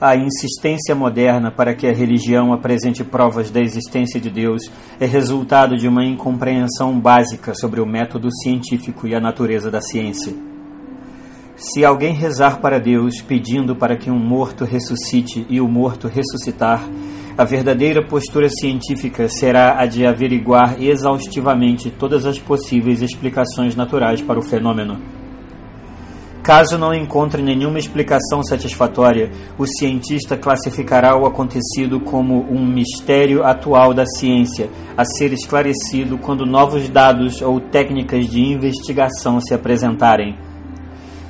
A insistência moderna para que a religião apresente provas da existência de Deus é resultado de uma incompreensão básica sobre o método científico e a natureza da ciência. Se alguém rezar para Deus pedindo para que um morto ressuscite e o morto ressuscitar, a verdadeira postura científica será a de averiguar exaustivamente todas as possíveis explicações naturais para o fenômeno Caso não encontre nenhuma explicação satisfatória, o cientista classificará o acontecido como um mistério atual da ciência, a ser esclarecido quando novos dados ou técnicas de investigação se apresentarem.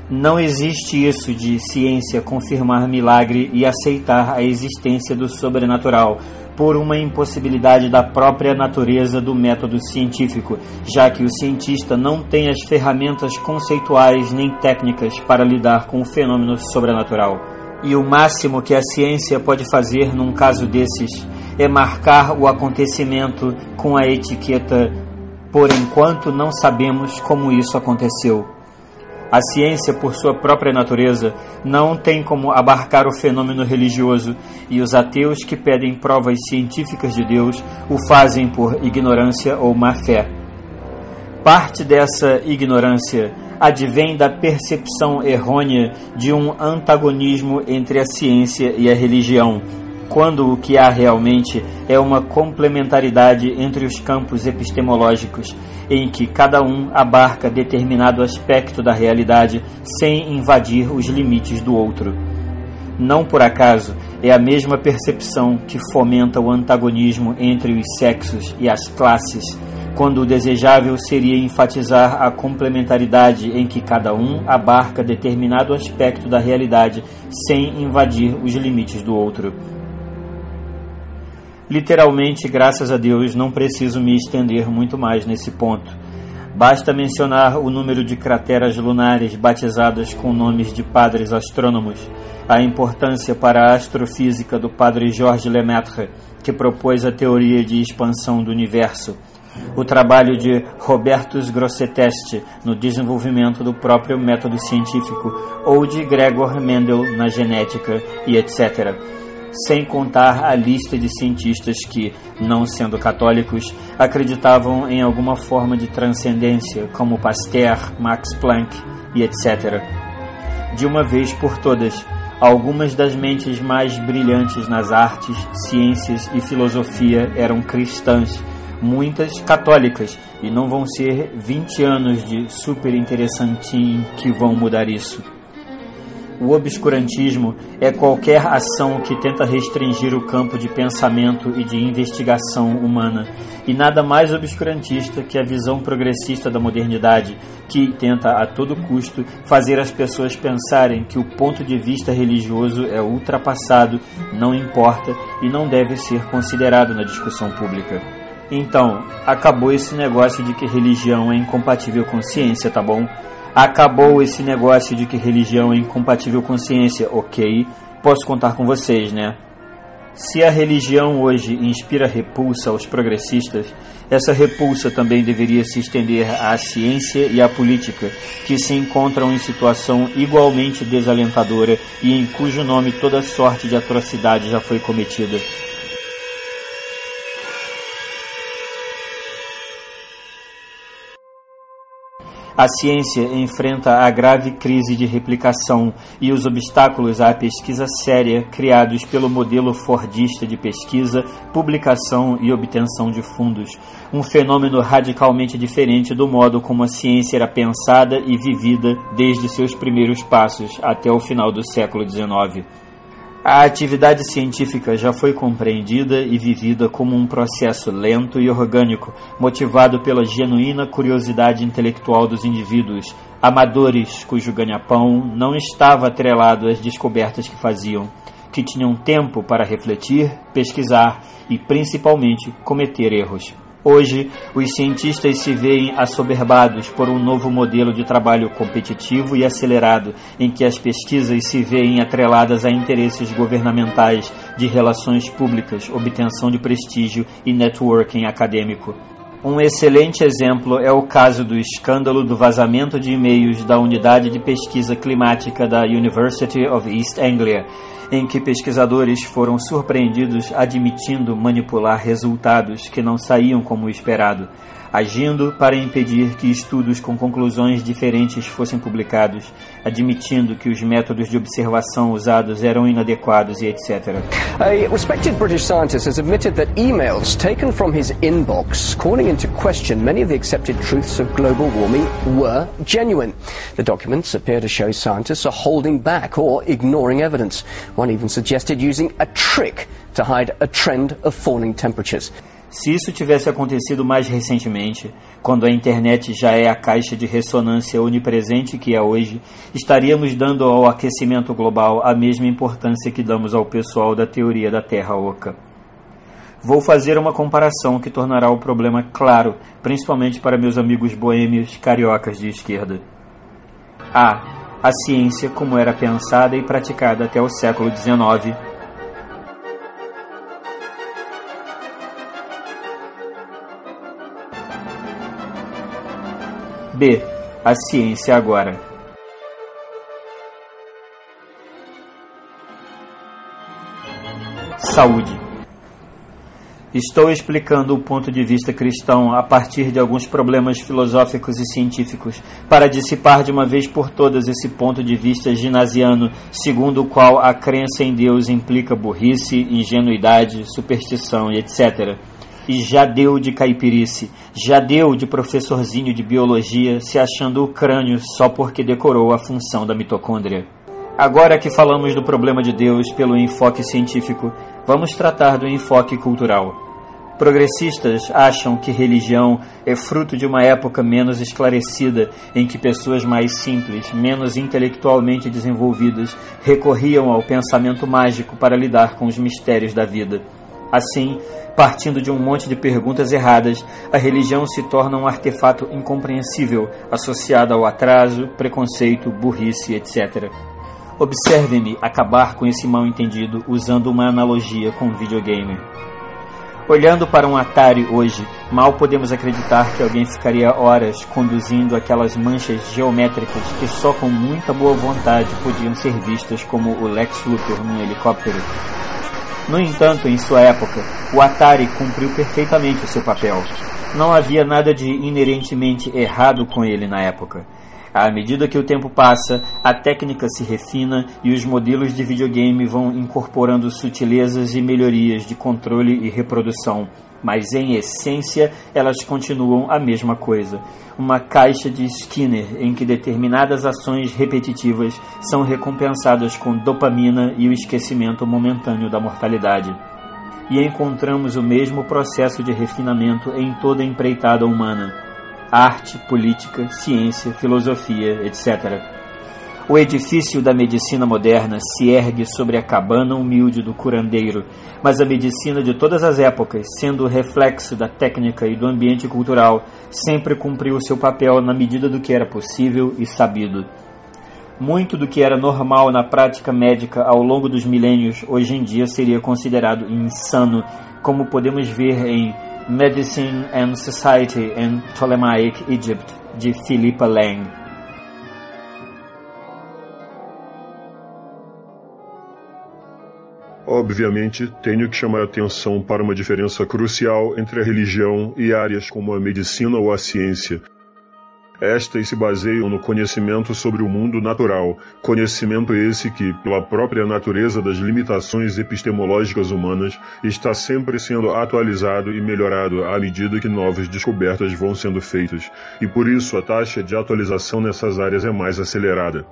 Não existe isso de ciência confirmar milagre e aceitar a existência do sobrenatural, por uma impossibilidade da própria natureza do método científico, já que o cientista não tem as ferramentas conceituais nem técnicas para lidar com o fenômeno sobrenatural. E o máximo que a ciência pode fazer num caso desses é marcar o acontecimento com a etiqueta por enquanto não sabemos como isso aconteceu. A ciência, por sua própria natureza, não tem como abarcar o fenômeno religioso, e os ateus que pedem provas científicas de Deus o fazem por ignorância ou má fé. Parte dessa ignorância advém da percepção errônea de um antagonismo entre a ciência e a religião quando o que há realmente é uma complementaridade entre os campos epistemológicos, em que cada um abarca determinado aspecto da realidade sem invadir os limites do outro. Não por acaso é a mesma percepção que fomenta o antagonismo entre os sexos e as classes, quando o desejável seria enfatizar a complementaridade em que cada um abarca determinado aspecto da realidade sem invadir os limites do outro. Literalmente, graças a Deus, não preciso me estender muito mais nesse ponto. Basta mencionar o número de crateras lunares batizadas com nomes de padres astrônomos, a importância para a astrofísica do padre Georges Lemaitre, que propôs a teoria de expansão do universo, o trabalho de Robertus Grosseteste no desenvolvimento do próprio método científico, ou de Gregor Mendel na genética e etc sem contar a lista de cientistas que, não sendo católicos, acreditavam em alguma forma de transcendência, como Pasteur, Max Planck e etc. De uma vez por todas, algumas das mentes mais brilhantes nas artes, ciências e filosofia eram cristãs, muitas católicas, e não vão ser 20 anos de super interessantinho que vão mudar isso. O obscurantismo é qualquer ação que tenta restringir o campo de pensamento e de investigação humana, e nada mais obscurantista que a visão progressista da modernidade, que tenta a todo custo fazer as pessoas pensarem que o ponto de vista religioso é ultrapassado, não importa e não deve ser considerado na discussão pública. Então, acabou esse negócio de que religião é incompatível com ciência, tá bom? Acabou esse negócio de que religião é incompatível com ciência, ok? Posso contar com vocês, né? Se a religião hoje inspira repulsa aos progressistas, essa repulsa também deveria se estender à ciência e à política, que se encontram em situação igualmente desalentadora e em cujo nome toda sorte de atrocidade já foi cometida. A ciência enfrenta a grave crise de replicação e os obstáculos à pesquisa séria criados pelo modelo fordista de pesquisa, publicação e obtenção de fundos, um fenômeno radicalmente diferente do modo como a ciência era pensada e vivida desde seus primeiros passos até o final do século XIX. A atividade científica já foi compreendida e vivida como um processo lento e orgânico, motivado pela genuína curiosidade intelectual dos indivíduos, amadores cujo ganha-pão não estava atrelado às descobertas que faziam, que tinham tempo para refletir, pesquisar e, principalmente, cometer erros. Hoje, os cientistas se veem assoberbados por um novo modelo de trabalho competitivo e acelerado, em que as pesquisas se veem atreladas a interesses governamentais, de relações públicas, obtenção de prestígio e networking acadêmico. Um excelente exemplo é o caso do escândalo do vazamento de e-mails da Unidade de Pesquisa Climática da University of East Anglia, em que pesquisadores foram surpreendidos admitindo manipular resultados que não saíam como esperado, agindo para impedir que estudos com conclusões diferentes fossem publicados, admitindo que os métodos de observação usados eram inadequados e etc. A respected British scientist has admitted that emails taken from his inbox calling into question many of the accepted truths of global warming were genuine. The documents appear to show scientists are holding back or ignoring evidence. One even suggested using a trick to hide a trend of falling temperatures. Se isso tivesse acontecido mais recentemente, quando a internet já é a caixa de ressonância onipresente que é hoje, estaríamos dando ao aquecimento global a mesma importância que damos ao pessoal da teoria da Terra Oca. Vou fazer uma comparação que tornará o problema claro, principalmente para meus amigos boêmios cariocas de esquerda. A. A ciência como era pensada e praticada até o século XIX B. A ciência agora. Saúde. Estou explicando o ponto de vista cristão a partir de alguns problemas filosóficos e científicos, para dissipar de uma vez por todas esse ponto de vista ginasiano, segundo o qual a crença em Deus implica burrice, ingenuidade, superstição e etc e já deu de caipirice, já deu de professorzinho de biologia se achando o crânio só porque decorou a função da mitocôndria. Agora que falamos do problema de Deus pelo enfoque científico, vamos tratar do enfoque cultural. Progressistas acham que religião é fruto de uma época menos esclarecida, em que pessoas mais simples, menos intelectualmente desenvolvidas, recorriam ao pensamento mágico para lidar com os mistérios da vida. Assim, partindo de um monte de perguntas erradas, a religião se torna um artefato incompreensível, associado ao atraso, preconceito, burrice, etc. Observe-me acabar com esse mal-entendido usando uma analogia com um videogame. Olhando para um Atari hoje, mal podemos acreditar que alguém ficaria horas conduzindo aquelas manchas geométricas que só com muita boa vontade podiam ser vistas como o Lex Luthor num helicóptero. No entanto, em sua época, o Atari cumpriu perfeitamente o seu papel. Não havia nada de inerentemente errado com ele na época. À medida que o tempo passa, a técnica se refina e os modelos de videogame vão incorporando sutilezas e melhorias de controle e reprodução, mas em essência elas continuam a mesma coisa. Uma caixa de Skinner em que determinadas ações repetitivas são recompensadas com dopamina e o esquecimento momentâneo da mortalidade. E encontramos o mesmo processo de refinamento em toda a empreitada humana: arte, política, ciência, filosofia, etc. O edifício da medicina moderna se ergue sobre a cabana humilde do curandeiro, mas a medicina de todas as épocas, sendo reflexo da técnica e do ambiente cultural, sempre cumpriu seu papel na medida do que era possível e sabido. Muito do que era normal na prática médica ao longo dos milênios hoje em dia seria considerado insano, como podemos ver em Medicine and Society in Ptolemaic Egypt, de Philippa Lang. Obviamente, tenho que chamar atenção para uma diferença crucial entre a religião e áreas como a medicina ou a ciência. Estas se baseiam no conhecimento sobre o mundo natural, conhecimento esse que, pela própria natureza das limitações epistemológicas humanas, está sempre sendo atualizado e melhorado à medida que novas descobertas vão sendo feitas, e por isso a taxa de atualização nessas áreas é mais acelerada.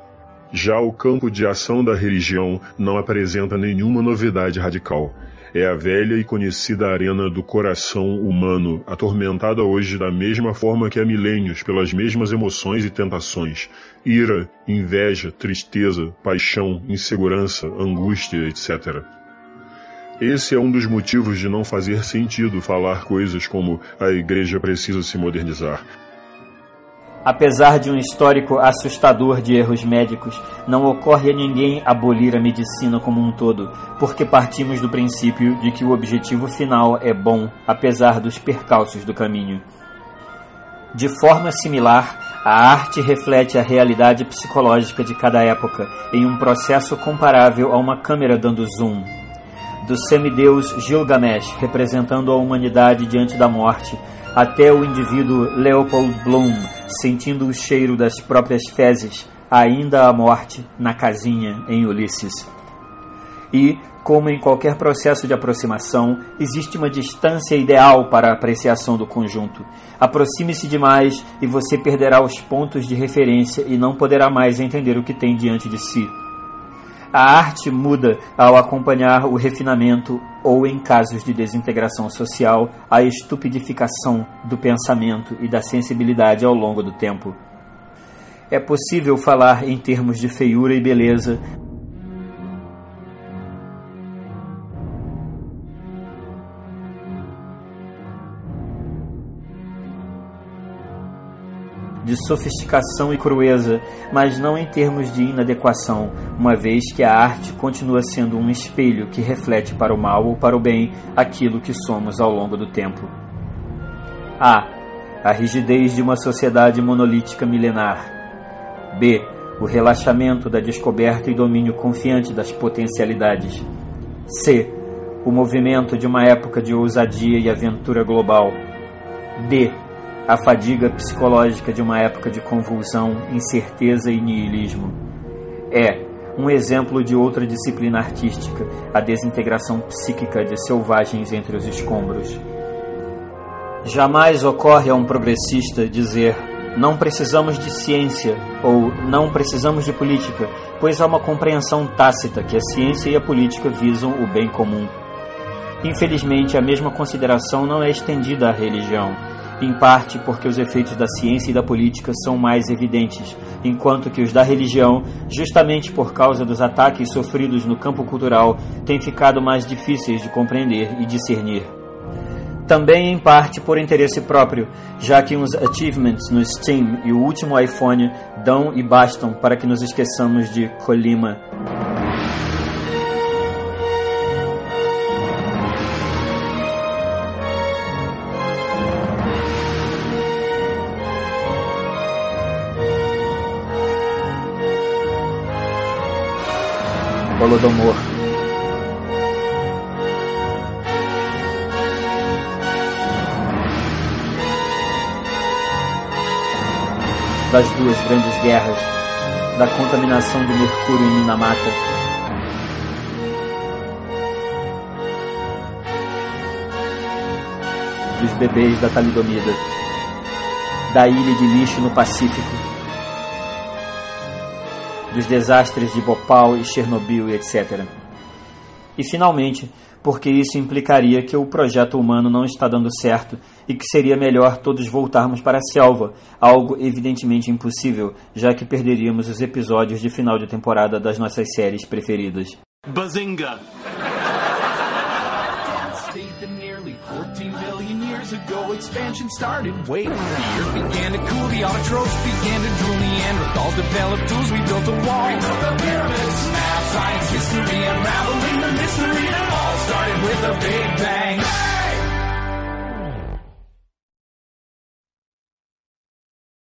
Já o campo de ação da religião não apresenta nenhuma novidade radical. É a velha e conhecida arena do coração humano, atormentada hoje da mesma forma que há milênios pelas mesmas emoções e tentações: ira, inveja, tristeza, paixão, insegurança, angústia, etc. Esse é um dos motivos de não fazer sentido falar coisas como a igreja precisa se modernizar. Apesar de um histórico assustador de erros médicos, não ocorre a ninguém abolir a medicina como um todo, porque partimos do princípio de que o objetivo final é bom, apesar dos percalços do caminho. De forma similar, A arte reflete a realidade psicológica de cada época em um processo comparável a uma câmera dando zoom. Do semideus Gilgamesh representando a humanidade diante da morte, até o indivíduo Leopold Bloom sentindo o cheiro das próprias fezes, ainda a morte na casinha em Ulisses. E, como em qualquer processo de aproximação, existe uma distância ideal para a apreciação do conjunto. Aproxime-se demais e você perderá os pontos de referência e não poderá mais entender o que tem diante de si. A arte muda ao acompanhar o refinamento ou, em casos de desintegração social, a estupidificação do pensamento e da sensibilidade ao longo do tempo. É possível falar em termos de feiura e beleza de sofisticação e crueza, mas não em termos de inadequação, uma vez que a arte continua sendo um espelho que reflete para o mal ou para o bem aquilo que somos ao longo do tempo. A. A rigidez de uma sociedade monolítica milenar. B. O relaxamento da descoberta e domínio confiante das potencialidades. C. O movimento de uma época de ousadia e aventura global. D a fadiga psicológica de uma época de convulsão, incerteza e niilismo. É um exemplo de outra disciplina artística, a desintegração psíquica de selvagens entre os escombros. Jamais ocorre a um progressista dizer não precisamos de ciência ou não precisamos de política, pois há uma compreensão tácita que a ciência e a política visam o bem comum. Infelizmente, a mesma consideração não é estendida à religião em parte porque os efeitos da ciência e da política são mais evidentes, enquanto que os da religião, justamente por causa dos ataques sofridos no campo cultural, têm ficado mais difíceis de compreender e discernir. Também em parte por interesse próprio, já que uns achievements no Steam e o último iPhone dão e bastam para que nos esqueçamos de Colima. Holodomor. Das duas grandes guerras, da contaminação de mercúrio em Minamata, dos bebês da talidomida, da ilha de lixo no Pacífico, dos desastres de Bhopal e Chernobyl, etc. E finalmente, porque isso implicaria que o projeto humano não está dando certo e que seria melhor todos voltarmos para a selva, algo evidentemente impossível, já que perderíamos os episódios de final de temporada das nossas séries preferidas. Bazinga! Ago expansion started. Wait, the earth began to cool, the autotrophs began to drool, Neanderthals developed tools, we built a wall. We built the pyramids, math, science, history, unraveling the mystery that all started with a big bang.